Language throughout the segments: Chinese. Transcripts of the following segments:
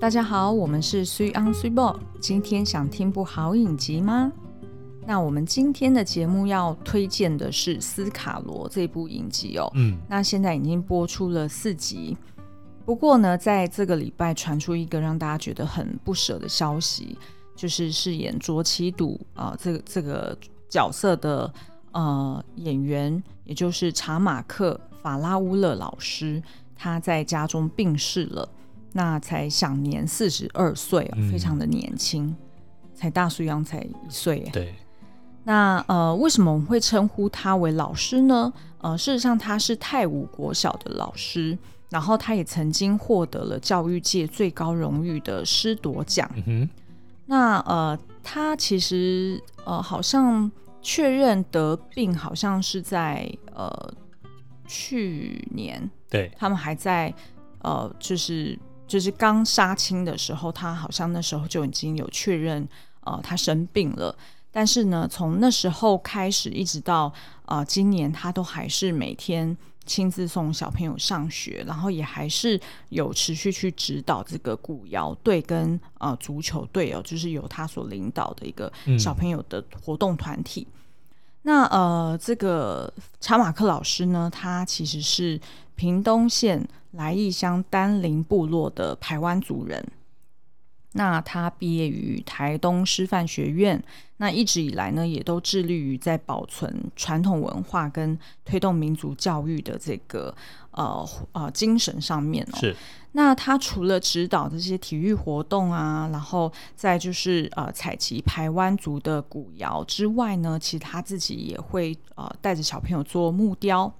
大家好，我们是 Three on Three Ball。今天想听部好影集吗？那我们今天的节目要推荐的是《斯卡罗》这部影集哦。嗯，那现在已经播出了四集。不过呢，在这个礼拜传出一个让大家觉得很不舍的消息，就是饰演卓奇笃啊这个这个角色的呃演员，也就是查马克·法拉乌勒老师，他在家中病逝了。那才享年四十二岁，非常的年轻，嗯，才大叔一样，才一岁。对。那呃，为什么我们会称呼他为老师呢？呃，事实上他是泰武国小的老师，然后他也曾经获得了教育界最高荣誉的师铎奖。嗯哼。那呃，他其实呃，好像确认得病，好像是在呃去年。对。他们还在呃，就是。就是刚杀青的时候，他好像那时候就已经有确认，呃，他生病了。但是呢，从那时候开始，一直到呃今年，他都还是每天亲自送小朋友上学，然后也还是有持续去指导这个古谣队跟呃足球队哦，就是由他所领导的一个小朋友的活动团体。嗯。那呃，这个查马克老师呢，他其实是屏东县。来义乡丹林部落的台湾族人，那他毕业于台东师范学院，那一直以来呢，也都致力于在保存传统文化跟推动民族教育的这个呃呃精神上面哦。是。那他除了指导这些体育活动啊，然后再就是呃采集排湾族的古窑之外呢，其实他自己也会呃带着小朋友做木雕。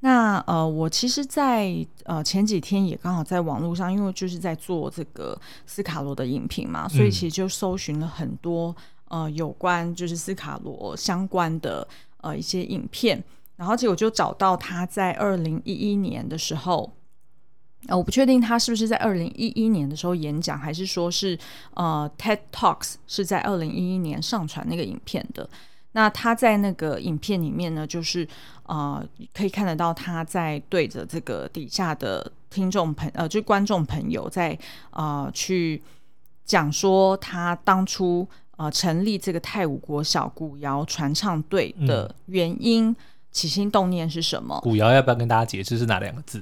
那呃，我其实在，在呃前几天也刚好在网络上，因为就是在做这个斯卡罗的影评嘛，所以其实就搜寻了很多呃有关就是斯卡罗相关的呃一些影片，然后结果就找到他在二零一一年的时候，呃，我不确定他是不是在二零一一年的时候演讲，还是说是呃 TED Talks 是在二零一一年上传那个影片的。那他在那个影片里面呢，就是呃，可以看得到他在对着这个底下的听众朋呃，就是观众朋友在呃去讲说他当初呃成立这个泰武国小古谣传唱队的原因、嗯、起心动念是什么？古谣要不要跟大家解释是哪两个字？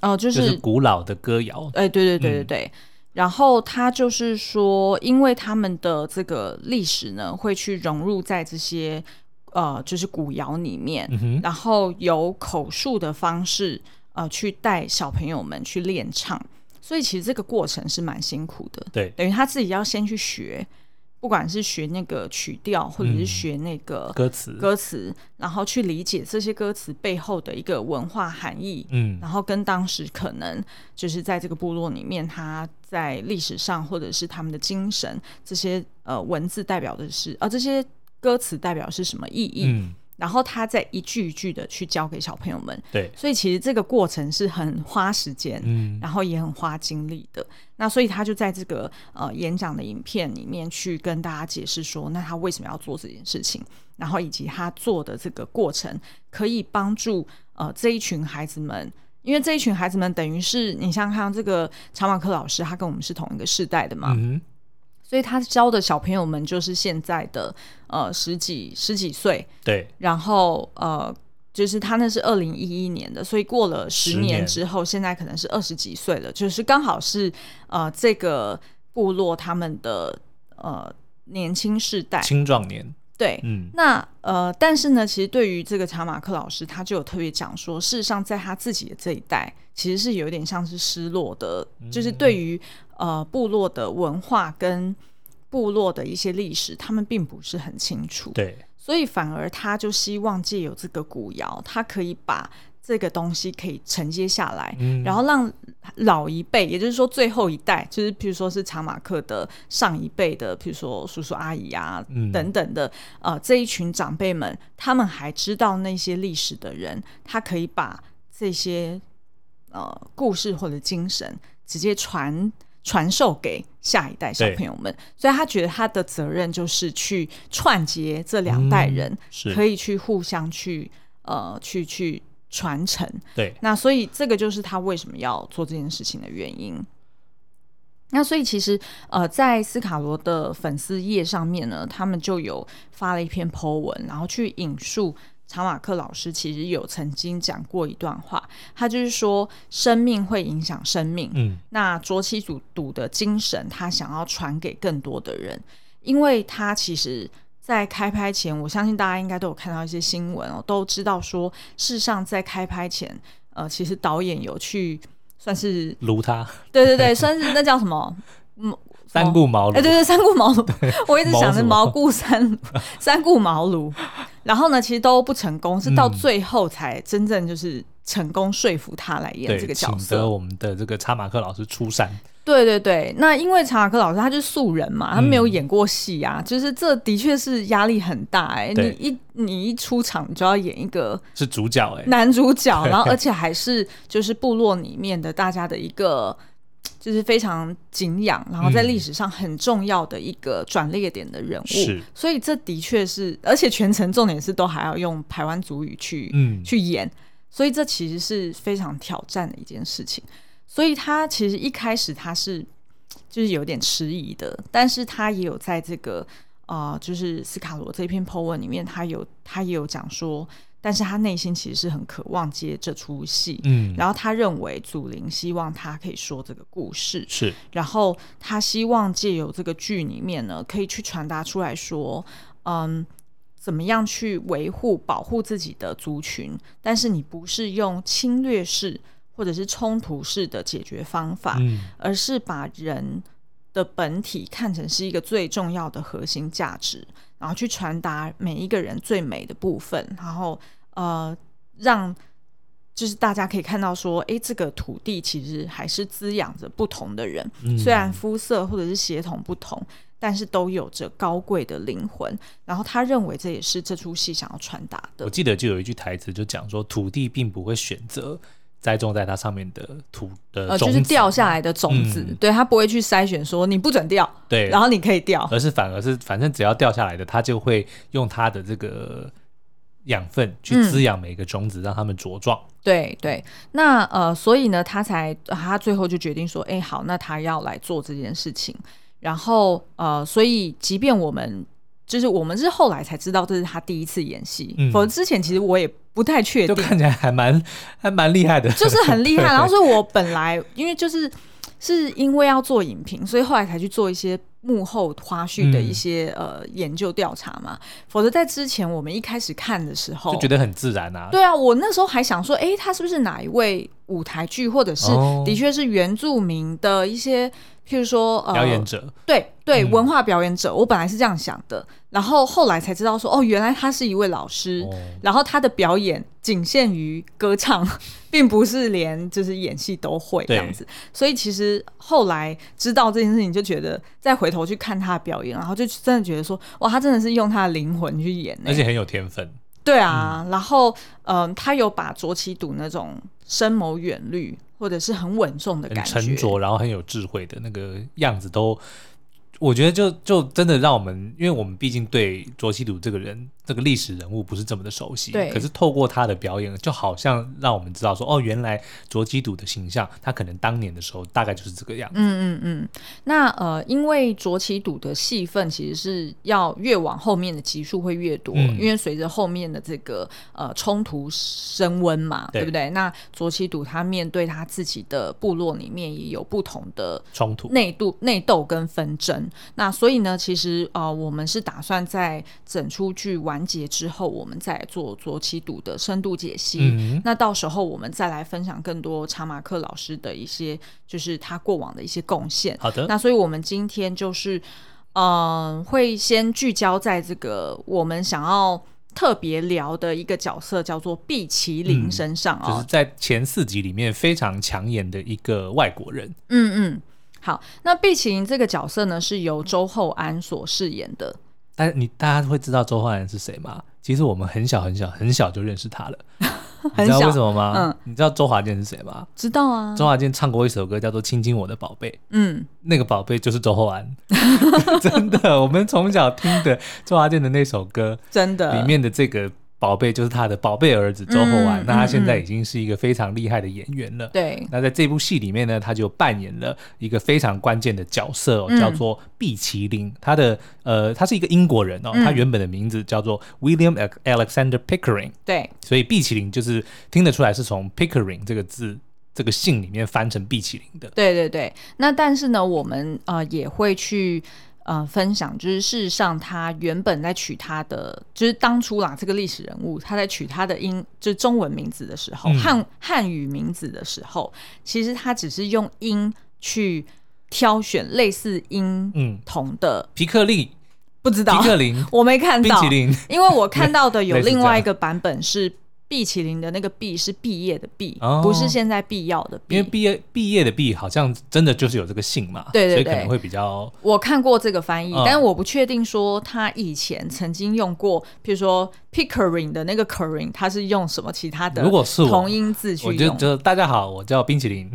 哦、呃，就是、就是古老的歌谣。哎，对对对对对。嗯然后他就是说，因为他们的这个历史呢，会去融入在这些呃，就是古谣里面，嗯、然后有口述的方式呃，去带小朋友们去练唱，所以其实这个过程是蛮辛苦的。对，等于他自己要先去学。不管是学那个曲调，或者是学那个歌词，歌词，然后去理解这些歌词背后的一个文化含义，嗯，然后跟当时可能就是在这个部落里面，他在历史上或者是他们的精神，这些呃文字代表的是，呃这些歌词代表是什么意义？嗯然后他再一句一句的去教给小朋友们，对，所以其实这个过程是很花时间，嗯，然后也很花精力的。那所以他就在这个呃演讲的影片里面去跟大家解释说，那他为什么要做这件事情，然后以及他做的这个过程可以帮助呃这一群孩子们，因为这一群孩子们等于是你想想看，这个查马克老师他跟我们是同一个世代的嘛，嗯。所以他教的小朋友们就是现在的呃十几十几岁，对，然后呃就是他那是二零一一年的，所以过了十年之后，现在可能是二十几岁了，就是刚好是呃这个部落他们的呃年轻世代。青壮年，对，嗯，那呃但是呢，其实对于这个查马克老师，他就有特别讲说，事实上在他自己的这一代，其实是有点像是失落的，嗯、就是对于。呃，部落的文化跟部落的一些历史，他们并不是很清楚。对，所以反而他就希望借由这个古谣，他可以把这个东西可以承接下来，嗯，然后让老一辈，也就是说最后一代，就是譬如说是查马克的上一辈的，譬如说叔叔阿姨啊，嗯，等等的，呃，这一群长辈们，他们还知道那些历史的人，他可以把这些呃故事或者精神直接传。传授给下一代小朋友们，所以他觉得他的责任就是去串接这两代人，嗯，可以去互相去呃去去传承。对，那所以这个就是他为什么要做这件事情的原因。那所以其实呃，在斯卡罗的粉丝页上面呢，他们就有发了一篇 po 文，然后去引述查马克老师其实有曾经讲过一段话，他就是说生命会影响生命。嗯，那卓七祖赌的精神，他想要传给更多的人，因为他其实。在开拍前，我相信大家应该都有看到一些新闻哦，都知道说，事实上在开拍前，呃，其实导演有去算是撸他，对对对，算是那叫什么？嗯，三顾茅庐，哎，对对，三顾茅庐，我一直想着茅顾三 三顾茅庐，然后呢，其实都不成功，是到最后才真正就是成功说服他来演这个角色，请得我们的这个查马克老师出山。对对对，那因为查马克老师他就是素人嘛，他没有演过戏啊，嗯、就是这的确是压力很大哎、欸。你一你一出场你就要演一个是主角哎，男主角，然后而且还是就是部落里面的大家的一个就是非常敬仰，然后在历史上很重要的一个转捩点的人物。是，所以这的确是，而且全程重点是都还要用台湾族语去嗯去演，所以这其实是非常挑战的一件事情。所以他其实一开始他是就是有点迟疑的，但是他也有在这个呃，就是斯卡罗这篇 po 文里面，他有他也有讲说，但是他内心其实是很渴望接这出戏，嗯，然后他认为祖灵希望他可以说这个故事，是，然后他希望借由这个剧里面呢，可以去传达出来说，嗯，怎么样去维护保护自己的族群，但是你不是用侵略式。或者是冲突式的解决方法，嗯、而是把人的本体看成是一个最重要的核心价值，然后去传达每一个人最美的部分，然后呃，让就是大家可以看到说，哎，这个土地其实还是滋养着不同的人，嗯、虽然肤色或者是血统不同，但是都有着高贵的灵魂。然后他认为这也是这出戏想要传达的。我记得就有一句台词就讲说，土地并不会选择。栽种在它上面的土的呃，就是掉下来的种子，嗯、对，它不会去筛选说你不准掉，对，然后你可以掉，而是反而是反正只要掉下来的，它就会用它的这个养分去滋养每个种子，嗯、让它们茁壮。对对，那呃，所以呢，他才他最后就决定说，哎，好，那他要来做这件事情，然后呃，所以即便我们。就是我们是后来才知道这是他第一次演戏，嗯、否则之前其实我也不太确定。就看起来还蛮还蛮厉害的，就是很厉害。然后所以我本来因为就是是因为要做影评，所以后来才去做一些幕后花絮的一些、嗯、呃研究调查嘛。否则在之前我们一开始看的时候，就觉得很自然啊。对啊，我那时候还想说，哎，他是不是哪一位舞台剧，或者是的确是原住民的一些。譬如说，呃，表演者，对对，文化表演者，嗯、我本来是这样想的，然后后来才知道说，哦，原来他是一位老师，哦、然后他的表演仅限于歌唱，并不是连就是演戏都会这样子，所以其实后来知道这件事情，就觉得再回头去看他的表演，然后就真的觉得说，哇，他真的是用他的灵魂去演，而且很有天分。对啊，嗯、然后嗯、呃，他有把卓杞笃那种深谋远虑。或者是很稳重的感觉，很沉着，然后很有智慧的那个样子都。我觉得就就真的让我们，因为我们毕竟对卓西鲁这个人这个历史人物不是这么的熟悉，对。可是透过他的表演，就好像让我们知道说，哦，原来卓杞笃的形象，他可能当年的时候大概就是这个样子。嗯嗯嗯。那呃，因为卓杞笃的戏份其实是要越往后面的集数会越多，嗯、因为随着后面的这个呃冲突升温嘛，对，对不对？那卓杞笃他面对他自己的部落里面也有不同的冲突、内斗、内斗跟纷争。那所以呢，其实呃，我们是打算在整出剧完结之后，我们再来做卓杞笃的深度解析。嗯、那到时候我们再来分享更多查马克老师的一些，就是他过往的一些贡献。好的。那所以我们今天就是，嗯、呃，会先聚焦在这个我们想要特别聊的一个角色，叫做毕麒麟身上啊、哦嗯，就是在前四集里面非常抢眼的一个外国人。嗯嗯。好，那毕麒麟这个角色呢，是由周厚安所饰演的。但你大家会知道周厚安是谁吗？其实我们很小很小很小就认识他了。你知道为什么吗？嗯，你知道周华健是谁吗？知道啊。周华健唱过一首歌叫做《亲亲我的宝贝》。嗯，那个宝贝就是周厚安。真的，我们从小听的周华健的那首歌，真的里面的这个宝贝就是他的宝贝儿子周厚安，嗯、那他现在已经是一个非常厉害的演员了。对、嗯，那在这部戏里面呢，他就扮演了一个非常关键的角色、哦，叫做毕奇林。他的呃，他是一个英国人哦，他原本的名字叫做 William Alexander Pickering。对，所以毕奇林就是听得出来是从 Pickering 这个字这个姓里面翻成毕奇林的。对对对，那但是呢，我们呃也会去。呃，分享就是事实上，他原本在取他的，就是当初啦，这个历史人物他在取他的英，就是中文名字的时候，汉汉语名字的时候，其实他只是用音去挑选类似音同的皮克利，不知道皮克林，我没看到，冰淇淋，因为我看到的有 另外一个版本是。毕淇淋的那个毕是毕业的毕，哦、不是现在必要的毕。因为毕业毕业的毕好像真的就是有这个姓嘛，对对对，所以可能会比较。我看过这个翻译，嗯、但是我不确定说他以前曾经用过，譬如说 Pickering 的那个 Kering，他是用什么其他的？如果是同音字去用，我就大家好，我叫冰淇淋。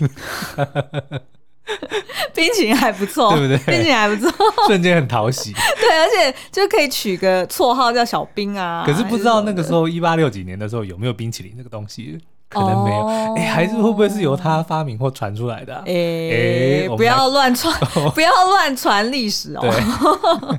冰淇淋还不错，对不对？冰淇淋还不错，瞬间很讨喜。对，而且就可以取个绰号叫小冰啊。可是不知道那个时候一八六几年的时候有没有冰淇淋这个东西？可能没有。哎、哦欸，还是会不会是由他发明或传出来的、啊？哎、欸，欸、不要乱传，不要乱传历史哦。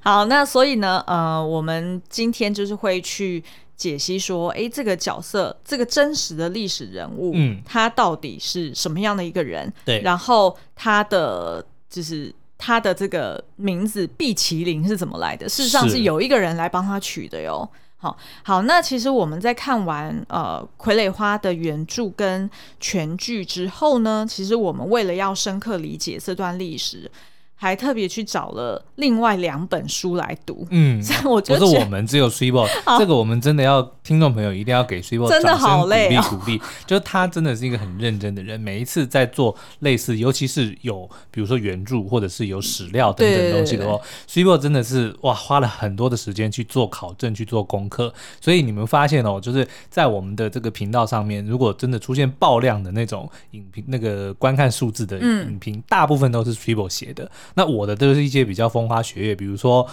好，那所以呢，呃，我们今天就是会去。解析说，哎，这个角色，这个真实的历史人物，嗯，他到底是什么样的一个人？对，然后他的就是他的这个名字毕麒麟是怎么来的？事实上是有一个人来帮他取的哟。好，好，那其实我们在看完呃《傀儡花》的原著跟全剧之后呢，其实我们为了要深刻理解这段历史。还特别去找了另外两本书来读，嗯，我觉得不是我们只有 Swibo，这个我们真的要听众朋友一定要给的好累鼓励鼓励，就是他真的是一个很认真的人，每一次在做类似，尤其是有比如说原著或者是有史料等等东西的话，Swibo 真的是哇花了很多的时间去做考证去做功课，所以你们发现哦，就是在我们的这个频道上面，如果真的出现爆量的那种影评，那个观看数字的影评，大部分都是 Swibo 写的。那我的都是一些比较风花雪月，比如说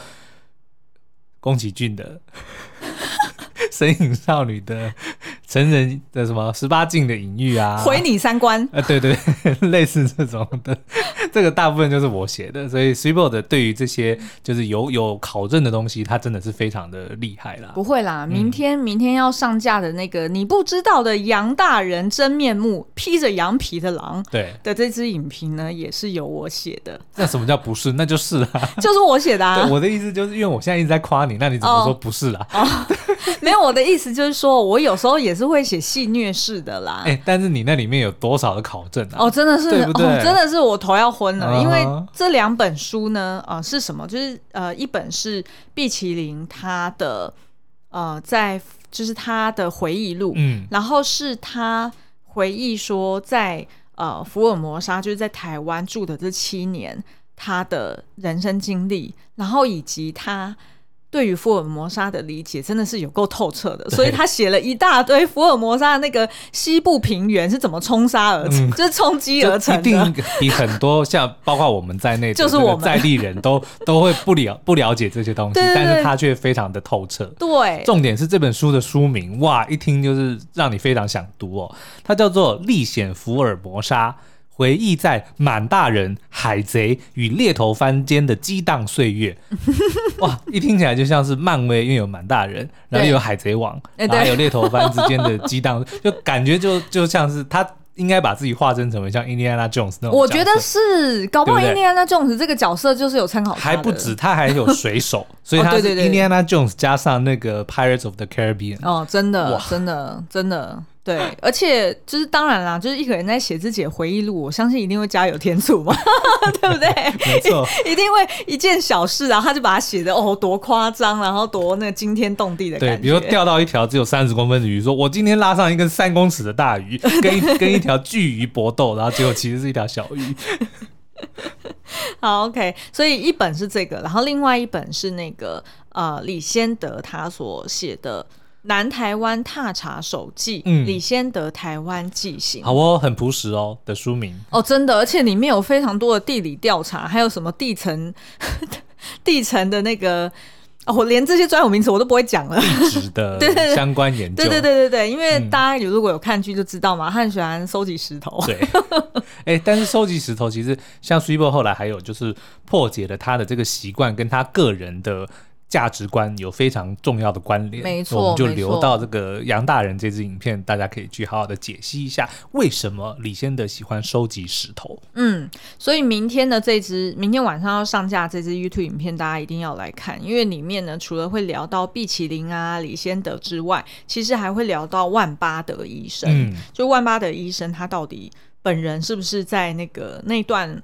宫崎骏的《神隐少女》的。成人的什么十八禁的隐喻啊，毁你三观啊，对对，类似这种的，这个大部分就是我写的，所以 Swibo 的对于这些就是有有考证的东西，他真的是非常的厉害啦。不会啦，明天、嗯、明天要上架的那个你不知道的杨大人真面目，披着羊皮的狼，对的这支影评呢，也是由我写的。那什么叫不是？那就是啊，就是我写的啊。我的意思就是因为我现在一直在夸你，那你怎么说不是啦？哦哦、没有，我的意思就是说我有时候也。是会写戏虐式的啦，哎、欸，但是你那里面有多少的考证啊？哦，真的是，对不对？哦、真的是我头要昏了，uh huh. 因为这两本书呢，呃，是什么？就是呃，一本是毕淇淋他的呃，在就是他的回忆录，嗯，然后是他回忆说在呃福尔摩沙，就是在台湾住的这七年，他的人生经历，然后以及他。对于福尔摩沙的理解真的是有够透彻的，所以他写了一大堆福尔摩沙的那个西部平原是怎么冲杀而成，嗯、就是冲击而成的，一定比很多像包括我们在内，就是我们在地人都 都会不了不了解这些东西，对对对，但是他却非常的透彻。对，重点是这本书的书名，哇，一听就是让你非常想读哦，它叫做《历险福尔摩沙》。回忆在满大人、海贼与猎头番间的激荡岁月，哇！一听起来就像是漫威，因为有满大人，然后又有海贼王，然后还有猎头番之间的激荡，就感觉就就像是他应该把自己化身成为像 Indiana Jones 那种。我觉得是，搞不好 Indiana Jones 这个角色就是有参考。还不止，他还有水手，所以他是印第安纳琼斯加上那个 Pirates of the Caribbean。哦，真的，哇真的，真的。对，而且就是当然啦，就是一个人在写自己的回忆录，我相信一定会加油添醋嘛，对不对？没错，一定会一件小事，然后他就把它写的哦多夸张，然后多那个惊天动地的感觉。对，比如说钓到一条只有三十公分的鱼，说我今天拉上一根三公尺的大鱼，跟一跟一条巨鱼搏斗，然后结果其实是一条小鱼。好，OK，所以一本是这个，然后另外一本是那个呃李先德他所写的。南台湾踏查手记，嗯，李先德台湾记行，好哦，很朴实哦的书名哦，真的，而且里面有非常多的地理调查，还有什么地层、地层的那个哦，我连这些专有名词我都不会讲了。地质的 相关研究，对对对对对，因为大家有如果有看剧就知道嘛，他很喜欢收集石头。对，哎，但是收集石头其实像 Swebo 后来还有就是破解了他的这个习惯跟他个人的。价值观有非常重要的关联，没错，我们就留到这个杨大人这支影片，大家可以去好好的解析一下为什么李先德喜欢收集石头。嗯，所以明天的这支，明天晚上要上架这支 YouTube 影片，大家一定要来看，因为里面呢，除了会聊到毕启麟啊、李先德之外，其实还会聊到万巴德医生。嗯，就万巴德医生他到底本人是不是在那个那段。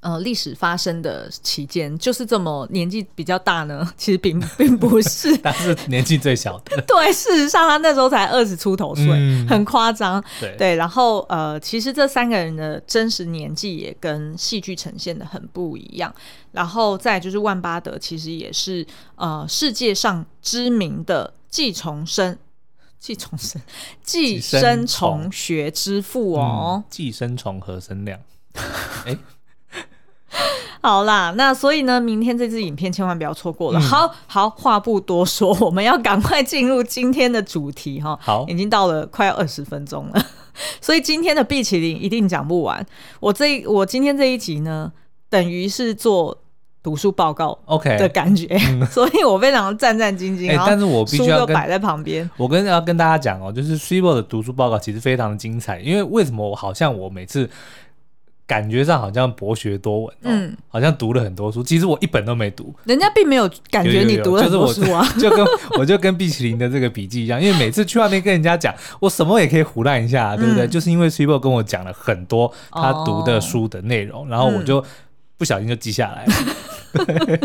呃，历史发生的期间就是这么年纪比较大呢？其实并 并不是，他是年纪最小的。对，事实上他那时候才二十出头岁，嗯、很夸张。对对，然后呃，其实这三个人的真实年纪也跟戏剧呈现的很不一样。然后再就是万巴德，其实也是呃世界上知名的寄虫生、寄虫生、寄生虫学之父哦。寄生虫何生亮？哎。好啦，那所以呢，明天这支影片千万不要错过了。嗯、好好，话不多说，我们要赶快进入今天的主题哈。好，已经到了快要二十分钟了，所以今天的毕启麟一定讲不完。我这我今天这一集呢，等于是做读书报告，OK 的感觉 所以我非常战战兢兢。欸、但是我必须要摆在旁边。我跟要跟大家讲哦，就是 Swebo 的读书报告其实非常的精彩，因为为什么我好像我每次。感觉上好像博学多闻，嗯，好像读了很多书。其实我一本都没读，人家并没有感觉你读了很多书啊。就 跟我就跟毕启麟的这个笔记一样，因为每次去外面跟人家讲，我什么也可以胡乱一下，对不对？就是因为 Swebo 跟我讲了很多他读的书的内容，然后我就不小心就记下来了。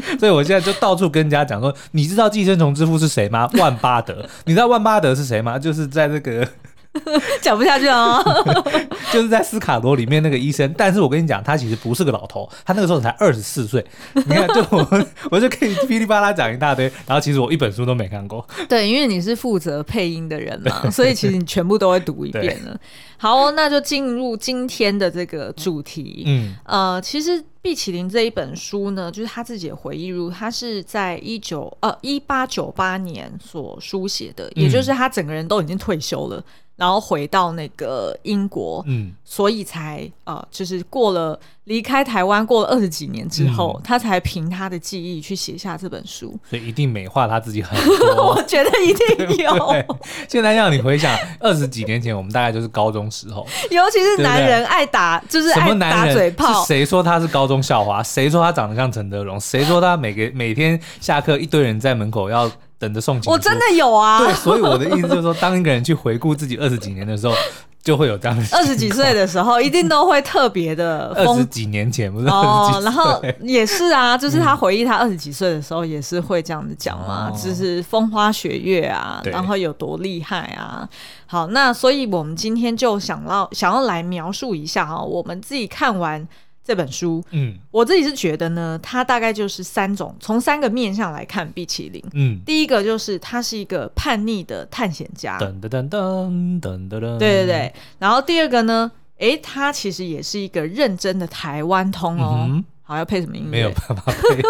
所以我现在就到处跟人家讲说，你知道寄生虫之父是谁吗？万巴德，你知道万巴德是谁吗？就是在这个。讲不下去了，就是在斯卡罗里面那个医生，但是我跟你讲，他其实不是个老头，他那个时候才二十四岁。你看，就我 我就可以噼里啪啦讲一大堆，然后其实我一本书都没看过。对，因为你是负责配音的人嘛，所以其实你全部都会读一遍了。好，那就进入今天的这个主题。嗯，呃，其实毕启麟这一本书呢，就是他自己的回忆录，他是在一九呃一八九八年所书写的，也就是他整个人都已经退休了。然后回到那个英国，嗯，所以才呃，就是过了离开台湾过了二十几年之后，嗯、他才凭他的记忆去写下这本书。所以一定美化他自己很多，我觉得一定有。对 对，现在让你回想二十几年前，我们大概就是高中时候，尤其是男人爱打，就是爱打嘴炮。谁说他是高中校花？谁说他长得像陈德容？谁说他每个每天下课一堆人在门口要？等着送情，我真的有啊。对，所以我的意思就是说，当一个人去回顾自己 二十几年的时候，就会有这样的。二十几岁的时候，一定都会特别的。二十几年前不是哦，然后也是啊，就是他回忆他二十几岁的时候，也是会这样子讲嘛，嗯、就是风花雪月啊，然后有多厉害啊。好，那所以我们今天就想要想要来描述一下哈，我们自己看完。这本书，嗯，我自己是觉得呢，它大概就是三种，从三个面向来看毕启林。嗯，第一个就是他是一个叛逆的探险家，噔噔噔噔噔噔噔，对对对。然后第二个呢，诶，他其实也是一个认真的台湾通哦。嗯、好，要配什么音乐？没有办法配。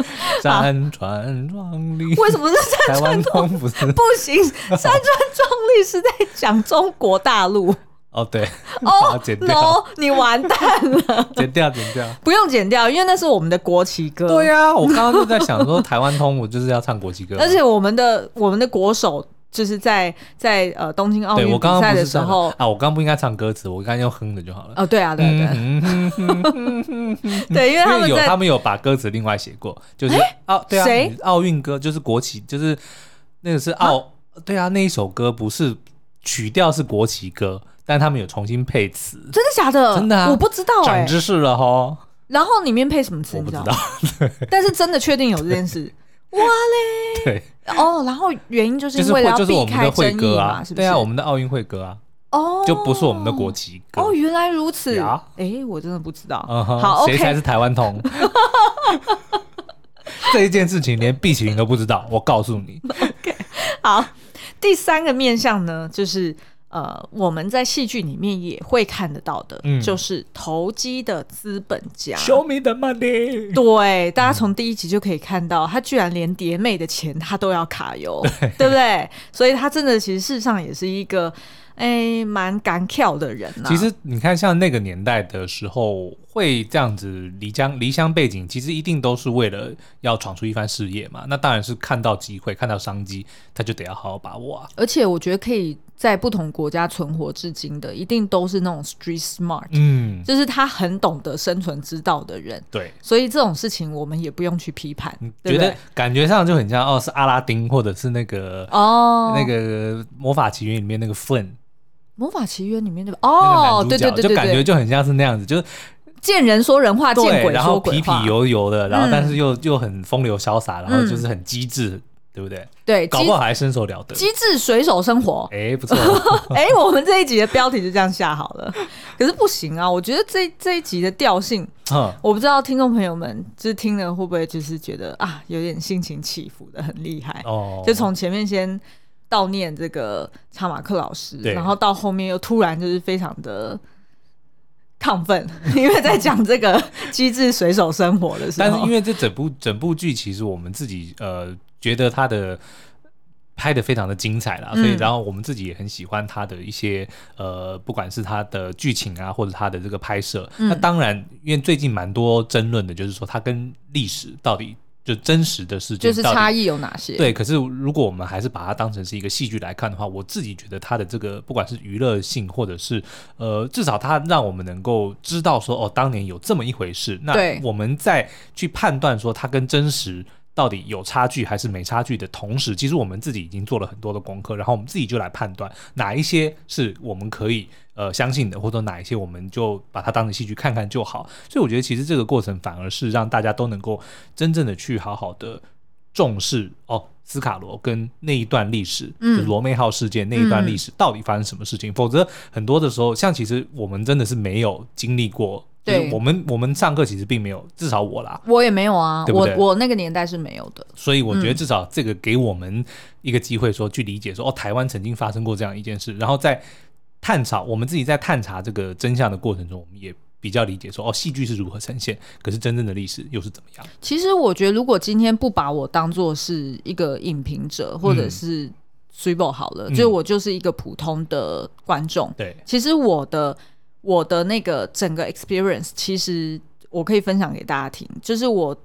山川壮丽，为什么是山川壮丽？不是，不行，山川壮丽是在讲中国大陆。哦，对，哦，no，你完蛋了，剪掉，剪掉，不用剪掉，因为那是我们的国旗歌。对呀、啊，我刚刚就在想说，台湾通，我就是要唱国旗歌。而且我们的我们的国手就是在在呃东京奥运比赛的时候。啊，我刚刚不应该唱歌词，我刚刚用哼的就好了。哦，对啊，对对、啊、对，因为他们有他们有把歌词另外写过，就是奥对啊，奥运歌就是国旗，就是那个是奥、啊、对啊，那一首歌不是曲调是国旗歌。但他们有重新配词，真的假的？真的啊，我不知道哎，长知识了哈。然后里面配什么词？我不知道。但是真的确定有这件事，哇嘞！对哦，然后原因就是因为要避开争议嘛，是不是？对啊，我们的奥运会歌啊，哦，就不是我们的国旗歌。哦，原来如此。哎，我真的不知道。好，谁才是台湾通？这一件事情连毕启麟都不知道，我告诉你。OK，好，第三个面向呢，就是。呃，我们在戏剧里面也会看得到的，嗯、就是投机的资本家。Show me the money。对，大家从第一集就可以看到，嗯、他居然连蝶妹的钱他都要卡油，对，对不对？所以他真的其实事实上也是一个。哎，蛮敢跳的人。其实你看，像那个年代的时候，会这样子离乡离乡背景，其实一定都是为了要闯出一番事业嘛。那当然是看到机会，看到商机，他就得要好好把握啊。而且我觉得可以在不同国家存活至今的，一定都是那种 street smart，嗯，就是他很懂得生存之道的人。对，所以这种事情我们也不用去批判。觉得感觉上就很像哦，是阿拉丁或者是那个哦，那个魔法奇缘里面那个 Flynn。魔法奇缘里面的哦，对对对，就感觉就很像是那样子，就是见人说人话，见鬼说鬼话，然后皮皮油油的，然后但是又又很风流潇洒，然后就是很机智，对不对？对，搞不好还身手了得，机智水手生活，哎，不错。哎，我们这一集的标题就这样下好了，可是不行啊，我觉得这这一集的调性，我不知道听众朋友们就是听了会不会就是觉得啊，有点心情起伏的很厉害。哦，就从前面先。悼念这个查马克老师，然后到后面又突然就是非常的亢奋，因为在讲这个 机智水手生活的时候。但是因为这整部整部剧，其实我们自己呃觉得它的拍的非常的精彩啦，所以然后我们自己也很喜欢他的一些呃，不管是他的剧情啊，或者他的这个拍摄。那当然，因为最近蛮多争论的，就是说他跟历史到底。就真实的事件，就是差异有哪些？对，可是如果我们还是把它当成是一个戏剧来看的话，我自己觉得它的这个不管是娱乐性，或者是呃，至少它让我们能够知道说，哦，当年有这么一回事。那我们在去判断说它跟真实。到底有差距还是没差距的同时，其实我们自己已经做了很多的功课，然后我们自己就来判断哪一些是我们可以呃相信的，或者哪一些我们就把它当成戏剧看看就好。所以我觉得其实这个过程反而是让大家都能够真正的去好好的重视哦，斯卡罗跟那一段历史，嗯，就罗妹号事件那一段历史到底发生什么事情。嗯，否则很多的时候，像其实我们真的是没有经历过。对，我们我们上课其实并没有，至少我啦，我也没有啊，对对我我那个年代是没有的，所以我觉得至少这个给我们一个机会，说去理解说，哦，台湾曾经发生过这样一件事，然后在探查我们自己在探查这个真相的过程中，我们也比较理解说，哦，戏剧是如何呈现，可是真正的历史又是怎么样？其实我觉得，如果今天不把我当做是一个影评者，或者是水某好了，嗯、就我就是一个普通的观众，对，其实我的。我的那个整个 experience，其实我可以分享给大家听，就是我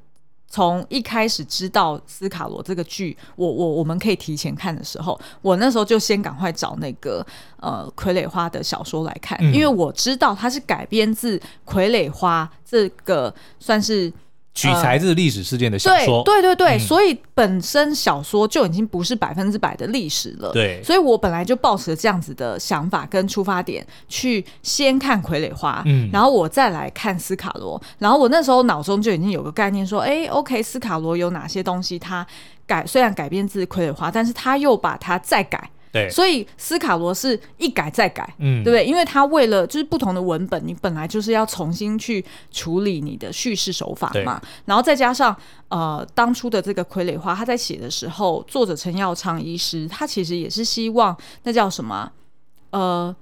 从一开始知道斯卡罗这个剧，我我我们可以提前看的时候，我那时候就先赶快找那个呃傀儡花的小说来看，嗯、因为我知道它是改编自傀儡花这个算是。取材自历史事件的小说，呃、对对对对，嗯、所以本身小说就已经不是百分之百的历史了。对，所以我本来就抱持了这样子的想法跟出发点，去先看《傀儡花》，嗯，然后我再来看斯卡罗。然后我那时候脑中就已经有个概念，说，哎，OK，斯卡罗有哪些东西它改，虽然改编自《傀儡花》，但是他又把它再改。对，所以斯卡罗是一改再改，嗯，对不对？因为他为了就是不同的文本，你本来就是要重新去处理你的叙事手法嘛，然后再加上呃当初的这个傀儡花，他在写的时候，作者陈耀昌医师，他其实也是希望那叫什么呃。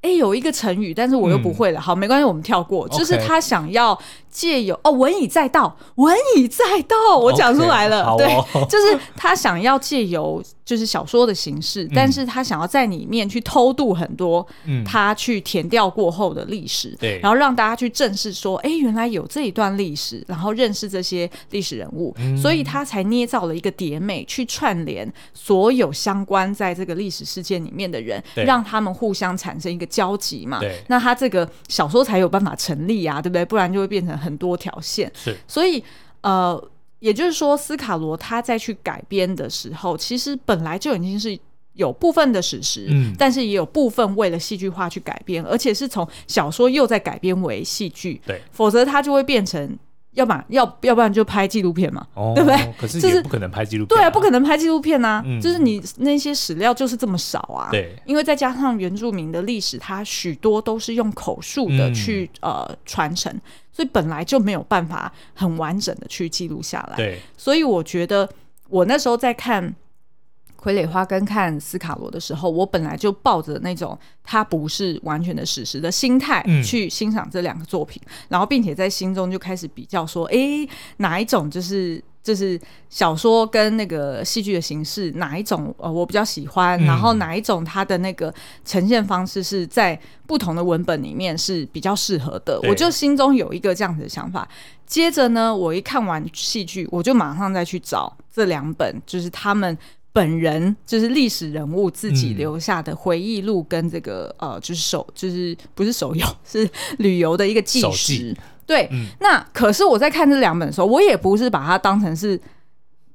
哎，有一个成语，但是我又不会了。嗯、好，没关系，我们跳过。就是他想要借由哦，文以载道，文以载道，我讲出来了。Okay 哦、对，就是他想要借由就是小说的形式，嗯、但是他想要在里面去偷渡很多，他去填掉过后的历史，然后让大家去正视说，哎，原来有这一段历史，然后认识这些历史人物，嗯、所以他才捏造了一个蝶美去串联所有相关在这个历史事件里面的人，让他们互相产生一个。交集嘛，对，那他这个小说才有办法成立啊，对不对？不然就会变成很多条线。是，所以呃，也就是说，斯卡罗他在去改编的时候，其实本来就已经是有部分的史实，嗯，但是也有部分为了戏剧化去改编，而且是从小说又再改编为戏剧，对，否则它就会变成。要不然要要不然就拍纪录片嘛，哦、对不对？可是也不可能拍纪录片、啊，对啊，不可能拍纪录片啊。嗯、就是你那些史料就是这么少啊。对，因为再加上原住民的历史，它许多都是用口述的去、嗯、呃传承，所以本来就没有办法很完整的去记录下来。对，所以我觉得我那时候在看傀儡花跟看斯卡罗的时候，我本来就抱着那种它不是完全的史实的心态去欣赏这两个作品，嗯、然后并且在心中就开始比较说，哎、欸，哪一种就是。就是小说跟那个戏剧的形式哪一种呃我比较喜欢，嗯、然后哪一种它的那个呈现方式是在不同的文本里面是比较适合的，我就心中有一个这样子的想法。接着呢，我一看完戏剧，我就马上再去找这两本，就是他们本人就是历史人物自己留下的回忆录跟这个、嗯、呃就是手就是不是手游 是旅游的一个纪实。对，嗯、那可是我在看这两本的时候，我也不是把它当成是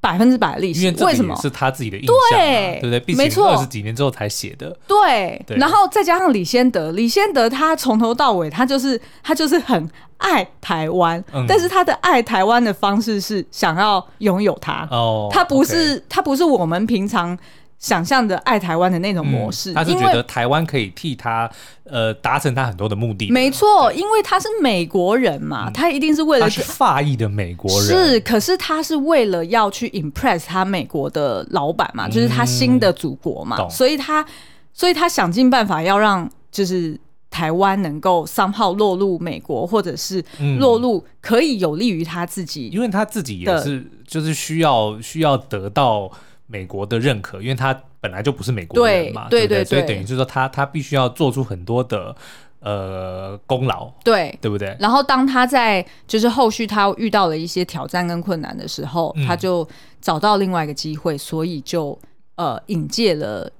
百分之百的历史，为什么？是他自己的印象，对，对不对？没错，二十几年之后才写的。对，对然后再加上李先德，李先德他从头到尾，他就是他就是很爱台湾，嗯、但是他的爱台湾的方式是想要拥有它。哦，他不是 okay 他不是我们平常。想象的爱台湾的那种模式，嗯、他是觉得台湾可以替他呃达成他很多的目的。没错，因为他是美国人嘛，嗯、他一定是为了他是法裔的美国人。是，可是他是为了要去 impress 他美国的老板嘛，嗯、就是他新的祖国嘛，懂所以他所以他想尽办法要让就是台湾能够 somehow 落入美国，或者是落入可以有利于他自己，因为他自己也是就是需要需要得到。美国的认可，因为他本来就不是美国人嘛，对对对，对，所以等于就是说他他必须要做出很多的呃功劳，对。对不对？然后当他在就是后续他遇到了一些挑战跟困难的时候，嗯、他就找到另外一个机会，所以就呃引介了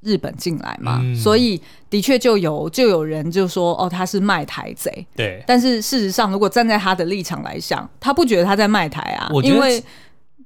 日本进来嘛，嗯、所以的确就有就有人就说哦他是卖台贼，对，但是事实上如果站在他的立场来想，他不觉得他在卖台啊，因为。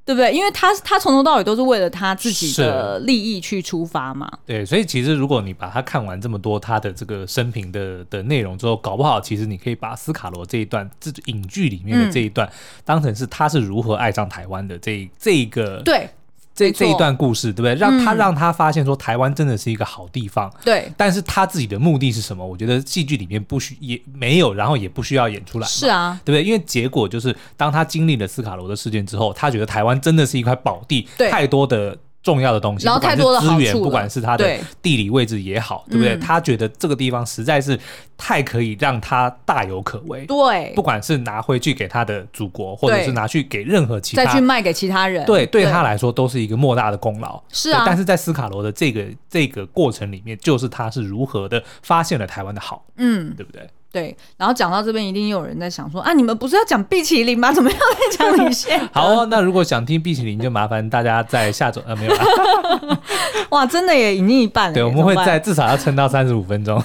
对不对？因为他他从头到尾都是为了他自己的利益去出发嘛。对，所以其实如果你把他看完这么多他的这个生平的的内容之后，搞不好其实你可以把斯卡罗这一段这影剧里面的这一段、嗯、当成是他是如何爱上台湾的这这一个对。这这一段故事，对不对？让他让他发现说台湾真的是一个好地方。对。但是他自己的目的是什么？我觉得戏剧里面不需也没有，然后也不需要演出来。是啊，对不对？因为结果就是，当他经历了斯卡罗的事件之后，他觉得台湾真的是一块宝地，对太多的。重要的东西，然后太多的资源，不管是他的地理位置也好，对，不对？嗯、他觉得这个地方实在是太可以让他大有可为。对，不管是拿回去给他的祖国，或者是拿去给任何其他，再去卖给其他人，对，对他来说都是一个莫大的功劳。是啊，但是在斯卡罗的这个这个过程里面，就是他是如何的发现了台湾的好，嗯，对不对？对，然后讲到这边，一定有人在想说啊，你们不是要讲碧淇淋吗？怎么样在讲李现？好、哦，那如果想听碧淇淋，就麻烦大家在下周呃没有了。哇，真的也已经一半了。对，我们会在至少要撑到三十五分钟。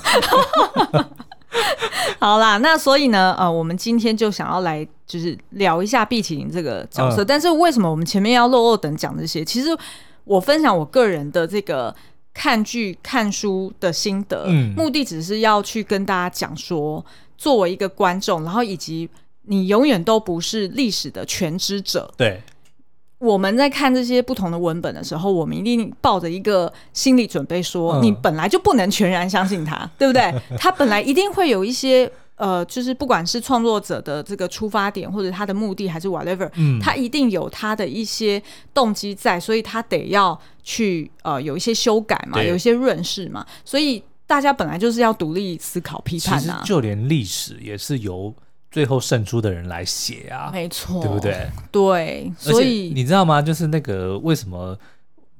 好啦，那所以呢，呃，我们今天就想要来就是聊一下碧淇淋这个角色。嗯、但是为什么我们前面要漏漏等讲这些？其实我分享我个人的这个。看剧、看书的心得，嗯，目的只是要去跟大家讲说，作为一个观众，然后以及你永远都不是历史的全知者。对，我们在看这些不同的文本的时候，我们一定抱着一个心理准备说，说、嗯、你本来就不能全然相信他，对不对？他本来一定会有一些。呃，就是不管是创作者的这个出发点，或者他的目的，还是 whatever，嗯，他一定有他的一些动机在，所以他得要去呃有一些修改嘛，有一些润饰嘛，所以大家本来就是要独立思考、批判啊。就连历史也是由最后胜出的人来写啊，没错，对不对？对，所以你知道吗？就是那个为什么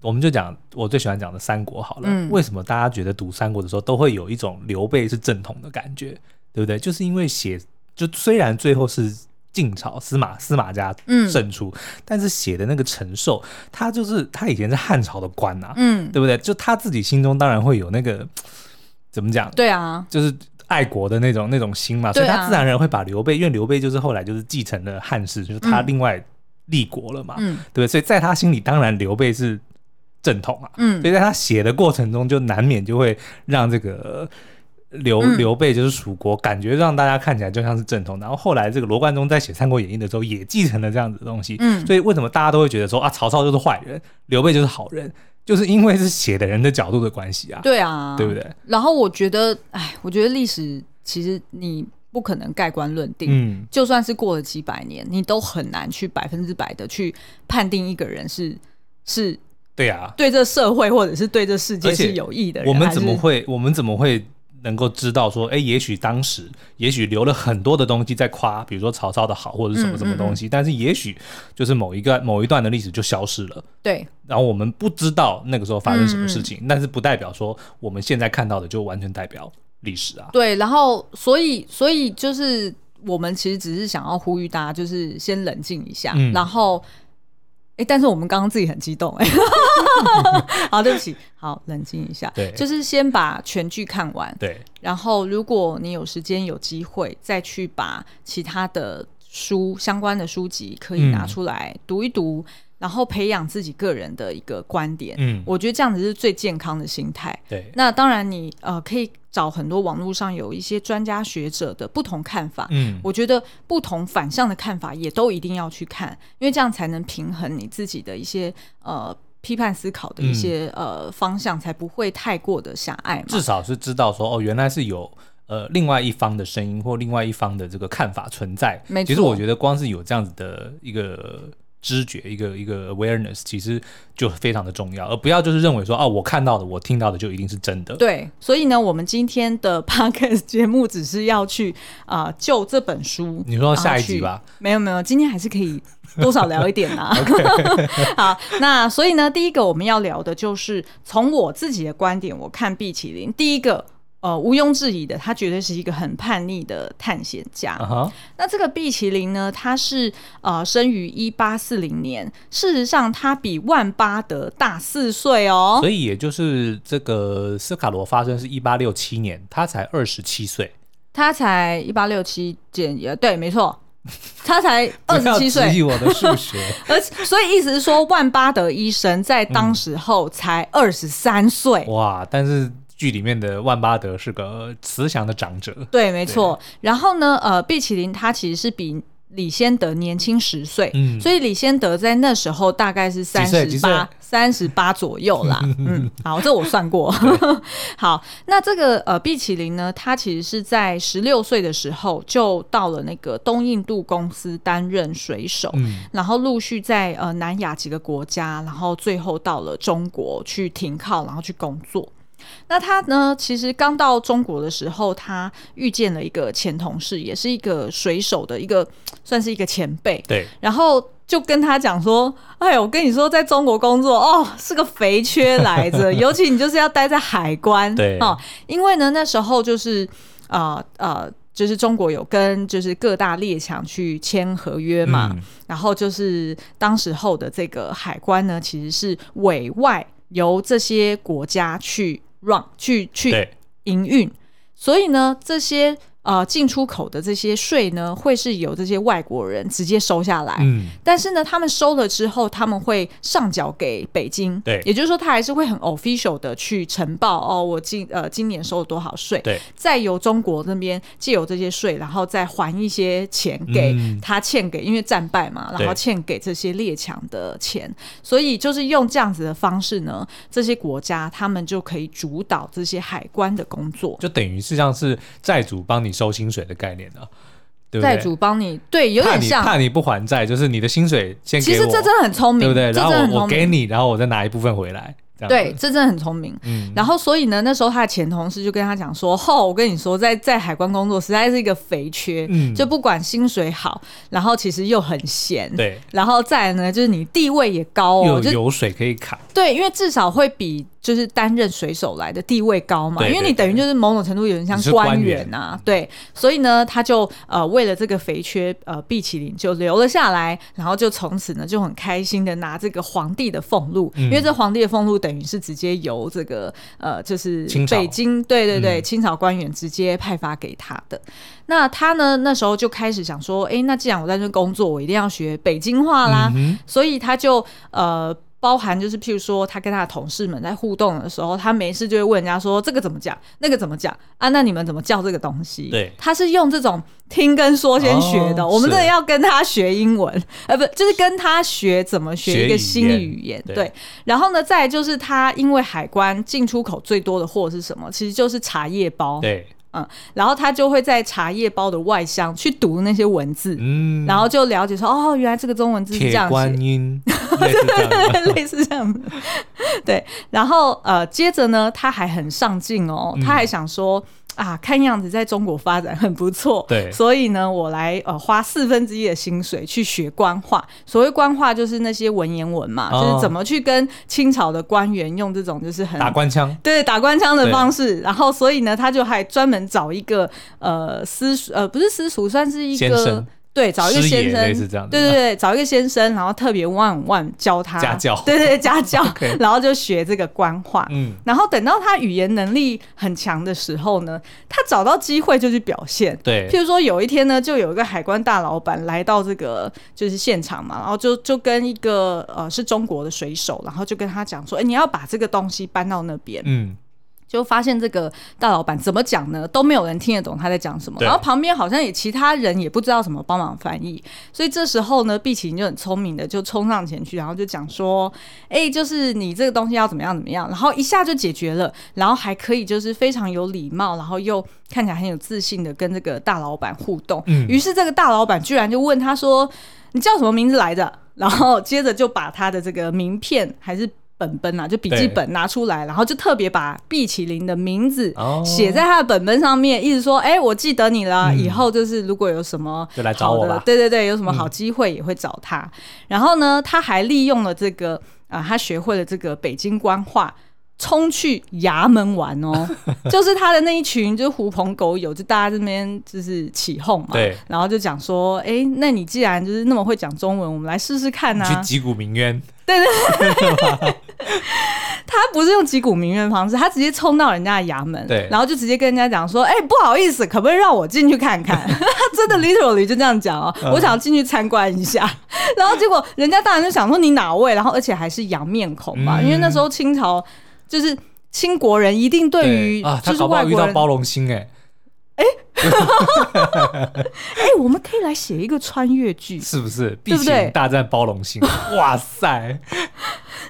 我们就讲我最喜欢讲的三国好了，嗯，为什么大家觉得读三国的时候都会有一种刘备是正统的感觉？对不对？就是因为写，就虽然最后是晋朝司马司马家胜出，嗯、但是写的那个陈寿，他就是他以前是汉朝的官呐、啊，嗯，对不对？就他自己心中当然会有那个怎么讲？对啊，就是爱国的那种那种心嘛，所以他自然而然会把刘备，因为刘备就是后来就是继承了汉室，就是他另外立国了嘛，嗯，对不对？所以在他心里，当然刘备是正统啊，嗯，所以在他写的过程中，就难免就会让这个。刘刘备就是蜀国，嗯、感觉让大家看起来就像是正统。然后后来这个罗贯中在写《三国演义》的时候，也继承了这样子的东西。嗯，所以为什么大家都会觉得说啊，曹操就是坏人，刘备就是好人，就是因为是写的人的角度的关系啊。对啊，对不对？然后我觉得，哎，我觉得历史其实你不可能盖棺论定。嗯，就算是过了几百年，你都很难去百分之百的去判定一个人是是。对啊，对这社会或者是对这世界是有益的人。我们怎么会？我们怎么会？能够知道说，哎，也许当时也许留了很多的东西在夸，比如说曹操的好或者什么什么东西，嗯嗯嗯，但是也许就是某一个某一段的历史就消失了。对，然后我们不知道那个时候发生什么事情，但是不代表说我们现在看到的就完全代表历史啊。对，然后所以所以就是我们其实只是想要呼吁大家，就是先冷静一下，嗯、然后。哎，但是我们刚刚自己很激动，哎 好，对不起，好，冷静一下，对，就是先把全剧看完，对，然后如果你有时间有机会，再去把其他的书相关的书籍可以拿出来读一读。嗯然后培养自己个人的一个观点，嗯，我觉得这样子是最健康的心态。对，那当然你呃可以找很多网络上有一些专家学者的不同看法，嗯，我觉得不同反向的看法也都一定要去看，因为这样才能平衡你自己的一些呃批判思考的一些、嗯、呃方向，才不会太过的狭隘嘛。至少是知道说哦，原来是有呃另外一方的声音或另外一方的这个看法存在。没错，其实我觉得光是有这样子的一个。知觉一个一个 awareness 其实就非常的重要，而不要就是认为说啊，我看到的，我听到的就一定是真的。对，所以呢，我们今天的 podcast 节目只是要去啊、呃，就这本书。你说下一集吧？没有没有，今天还是可以多少聊一点 啦。好，那所以呢，第一个我们要聊的就是从我自己的观点，我看毕启林第一个。呃，毋庸置疑的，他绝对是一个很叛逆的探险家。Uh -huh. 那这个毕奇林呢，他是呃生于一八四零年，事实上他比万巴德大四岁哦。所以也就是这个斯卡罗发生是一八六七年，他才二十七岁。他才一八六七减也对，没错，他才 二十七岁。不要质疑我的数学。而所以意思是说，万巴德医生在当时候才二十三岁。哇，但是。剧里面的万巴德是个慈祥的长者，对，没错。然后呢，呃，毕启林他其实是比李先德年轻十岁，嗯，所以李先德在那时候大概是三十八、三十八左右啦。嗯，好，这我算过。好，那这个呃，毕启林呢，他其实是在十六岁的时候就到了那个东印度公司担任水手，嗯，然后陆续在呃南亚几个国家，然后最后到了中国去停靠，然后去工作。那他呢？其实刚到中国的时候，他遇见了一个前同事，也是一个水手的一个，算是一个前辈。对。然后就跟他讲说：“哎，我跟你说，在中国工作哦，是个肥缺来着，尤其你就是要待在海关。对。哦，因为呢，那时候就是呃呃，就是中国有跟就是各大列强去签合约嘛，嗯，然后就是当时候的这个海关呢，其实是委外由这些国家去。Run 去去营运，所以呢，这些。呃，进出口的这些税呢，会是由这些外国人直接收下来。嗯，但是呢，他们收了之后，他们会上缴给北京。对，也就是说，他还是会很 official 的去呈报哦，我今呃今年收了多少税。对，再由中国那边借由这些税，然后再还一些钱给他欠给，嗯、因为战败嘛，然后欠给这些列强的钱。所以就是用这样子的方式呢，这些国家他们就可以主导这些海关的工作，就等于是像是债主帮你。收薪水的概念呢、啊？对不对？债主帮你，对，有点像怕你，怕你不还债，就是你的薪水先给我。其实这真的很聪明，对不对？然后我，我给你，然后我再拿一部分回来。对，这真的很聪明。嗯，然后所以呢，那时候他的前同事就跟他讲说：“吼，我跟你说，在在海关工作实在是一个肥缺，嗯，就不管薪水好，然后其实又很闲，对，然后再来呢，就是你地位也高哦，有油水可以砍。对，因为至少会比。”就是担任水手来的地位高嘛，对对对，因为你等于就是某种程度有点像官员。呐、啊，对，所以呢，他就呃为了这个肥缺，呃毕启麟就留了下来，然后就从此呢就很开心的拿这个皇帝的俸禄、嗯，因为这皇帝的俸禄等于是直接由这个呃就是北京对对对清朝官员直接派发给他的。嗯、那他呢那时候就开始想说，哎、欸，那既然我在这工作，我一定要学北京话啦，嗯、所以他就呃。包含就是，譬如说，他跟他的同事们在互动的时候，他没事就会问人家说：“这个怎么讲？那个怎么讲？啊，那你们怎么叫这个东西？”对，他是用这种听跟说先学的。哦、我们真的要跟他学英文，呃，不，就是跟他学怎么学一个新语言。对，对，然后呢，再就是他因为海关进出口最多的货是什么？其实就是茶叶包。对。嗯，然后他就会在茶叶包的外箱去读那些文字，嗯，然后就了解说，哦，原来这个中文字是这样子，观音，对对对，类似这样的，对，然后呃，接着呢，他还很上进哦，他还想说。嗯啊，看样子在中国发展很不错，对，所以呢，我来呃花四分之一的薪水去学官话。所谓官话就是那些文言文嘛，哦、就是怎么去跟清朝的官员用这种就是很打官腔，对，打官腔的方式。然后，所以呢，他就还专门找一个呃私呃不是私塾，算是一个。对，找一个先生，对对对，找一个先生，然后特别 one one 教他家教，对对对，家教，然后就学这个官话。嗯，然后等到他语言能力很强的时候呢，他找到机会就去表现。对，譬如说有一天呢，就有一个海关大老板来到这个就是现场嘛，然后就就跟一个呃是中国的水手，然后就跟他讲说，哎，你要把这个东西搬到那边。嗯。就发现这个大老板怎么讲呢？都没有人听得懂他在讲什么。然后旁边好像也其他人也不知道怎么帮忙翻译。所以这时候呢，毕奇就很聪明的就冲上前去，然后就讲说：“哎，就是你这个东西要怎么样怎么样。”然后一下就解决了，然后还可以就是非常有礼貌，然后又看起来很有自信的跟这个大老板互动。嗯。于是这个大老板居然就问他说：“你叫什么名字来着？”然后接着就把他的这个名片还是。本本啊，就笔记本拿出来，然后就特别把毕启林的名字写在他的本本上面，意思说，哎，我记得你了，以后就是如果有什么就来找我了。对对对，有什么好机会也会找他。然后呢，他还利用了这个啊，他学会了这个北京官话，冲去衙门玩哦，就是他的那一群就是狐朋狗友，就大家这边就是起哄嘛，对，然后就讲说，哎，那你既然就是那么会讲中文，我们来试试看呐，去击鼓鸣冤。对对 对，他不是用击鼓鸣冤方式，他直接冲到人家的衙门，对，然后就直接跟人家讲说：“哎、欸，不好意思，可不可以让我进去看看？” 他真的 literally 就这样讲哦，嗯、我想进去参观一下。然后结果人家当然就想说你哪位，然后而且还是洋面孔嘛，嗯、因为那时候清朝就是清国人，一定对于啊，就是外国人遇到包容心哎。哎，哎，我们可以来写一个穿越剧，是不是？对不对？大战包容性，哇塞！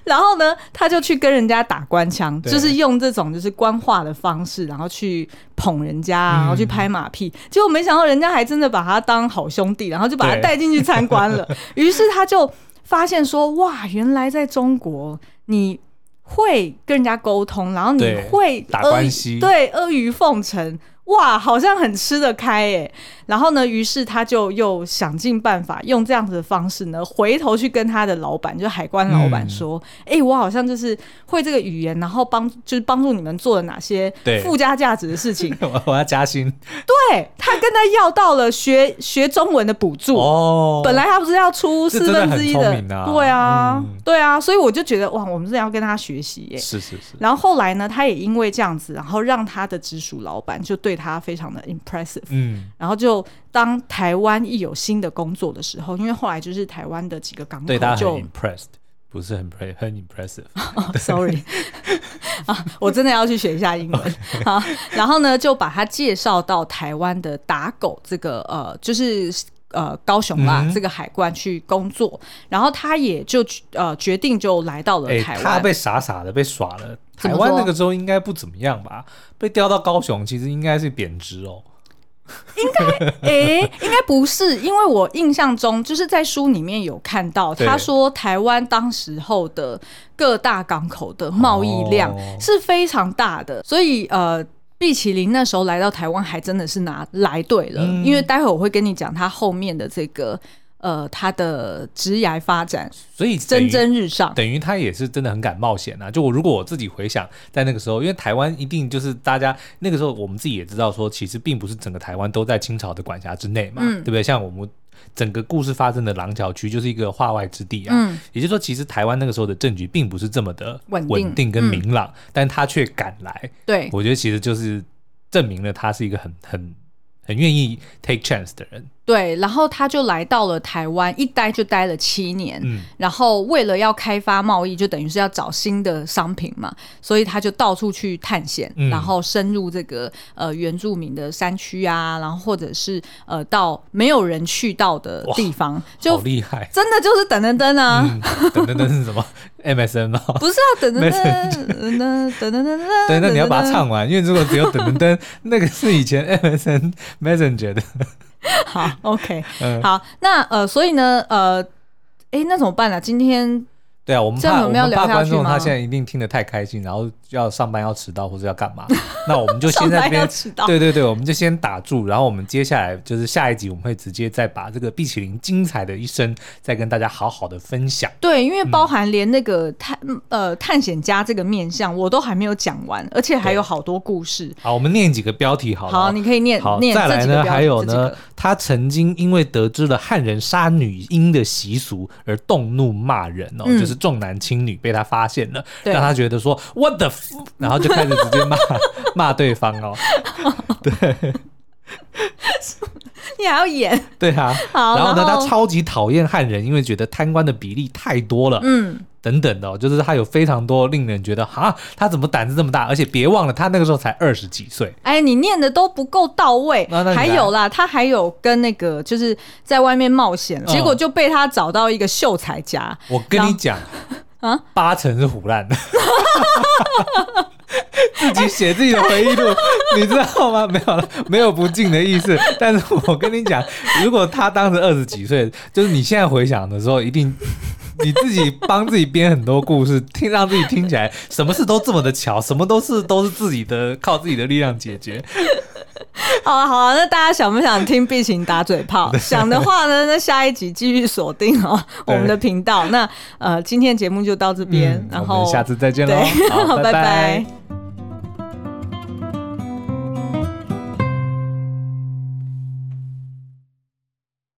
然后呢，他就去跟人家打官腔，就是用这种就是官话的方式，然后去捧人家，然后去拍马屁。结果没想到人家还真的把他当好兄弟，然后就把他带进去参观了。于是他就发现说：哇，原来在中国你会跟人家沟通，然后你会打关系，对，阿谀奉承。哇，好像很吃得开诶。然后呢，于是他就又想尽办法用这样子的方式呢，回头去跟他的老板，就是海关老板说：“哎、嗯欸，我好像就是会这个语言，然后帮就是帮助你们做了哪些附加价值的事情。”我我要加薪。对，他跟他要到了学学中文的补助哦。本来他不是要出四分之一的，的啊对啊，嗯、对啊，所以我就觉得哇，我们是要跟他学习耶。是是是。然后后来呢，他也因为这样子，然后让他的直属老板就对他非常的 impressive。嗯，然后就。当台湾一有新的工作的时候，因为后来就是台湾的几个港口就对大家很 impressed，不是很 pre 很 impressive。Oh, sorry，啊，我真的要去学一下英文 啊。然后呢，就把他介绍到台湾的打狗这个呃，就是呃高雄啦、嗯、这个海关去工作。然后他也就呃决定就来到了台湾。欸、他被傻傻的被耍了。台湾那个时候应该不怎么样吧？被调到高雄，其实应该是贬值哦。应该 诶、欸，应该不是，因为我印象中就是在书里面有看到，他说台湾当时候的各大港口的贸易量是非常大的，所以呃，毕启林那时候来到台湾还真的是拿来对了，因为待会我会跟你讲他后面的这个。呃，他的职涯发展，所以蒸蒸日上，等于他也是真的很敢冒险啊！就我如果我自己回想，在那个时候，因为台湾一定就是大家那个时候，我们自己也知道说，其实并不是整个台湾都在清朝的管辖之内嘛，嗯、对不对？像我们整个故事发生的廊桥区就是一个化外之地啊，嗯、也就是说，其实台湾那个时候的政局并不是这么的稳定跟明朗，嗯、但他却敢来，对，我觉得其实就是证明了他是一个很很很愿意 take chance 的人。对，然后他就来到了台湾，一待就待了七年。嗯，然后为了要开发贸易，就等于是要找新的商品嘛，所以他就到处去探险，嗯、然后深入这个呃原住民的山区啊，然后或者是呃到没有人去到的地方，就好厉害，真的就是等等等啊，嗯、等等等是什么？MSN 吗？不是啊等等等等等等等等，对，那你要把它唱完，因为如果只有等等等，那个是以前 MSN Messenger 的。好，OK，好，那呃，所以呢，呃，哎，那怎么办呢？今天。对啊，我们怕我们怕观众他现在一定听得太开心，然后要上班要迟到或者要干嘛？那我们就先在这边，对对对，我们就先打住，然后我们接下来就是下一集，我们会直接再把这个碧淇淋精彩的一生再跟大家好好的分享。对，因为包含连那个探、嗯、呃探险家这个面相我都还没有讲完，而且还有好多故事。好，我们念几个标题好了。好，你可以念。好，念再来呢，还有呢，他曾经因为得知了汉人杀女婴的习俗而动怒骂人哦，嗯、就是重男轻女。被他发现了，让他觉得说 What the 然后就开始直接骂 骂对方哦。对，你还要演？对啊。然后呢，他超级讨厌汉人，因为觉得贪官的比例太多了。嗯，等等的，就是他有非常多令人觉得哈，他怎么胆子这么大？而且别忘了，他那个时候才二十几岁。哎，你念的都不够到位。还有啦，他还有跟那个就是在外面冒险，结果就被他找到一个秀才家。我跟你讲。啊，八成是唬烂的，自己写自己的回忆录，你知道吗？没有了，没有不敬的意思。但是我跟你讲，如果他当时二十几岁，就是你现在回想的时候，一定你自己帮自己编很多故事，听让自己听起来什么事都这么的巧，什么都是都是自己的靠自己的力量解决。好啊，好啊，那大家想不想听碧琴打嘴炮？想的话呢，那下一集继续锁定哦 我们的频道。那呃，今天节目就到这边，嗯、然后下次再见喽，好，拜拜。拜拜。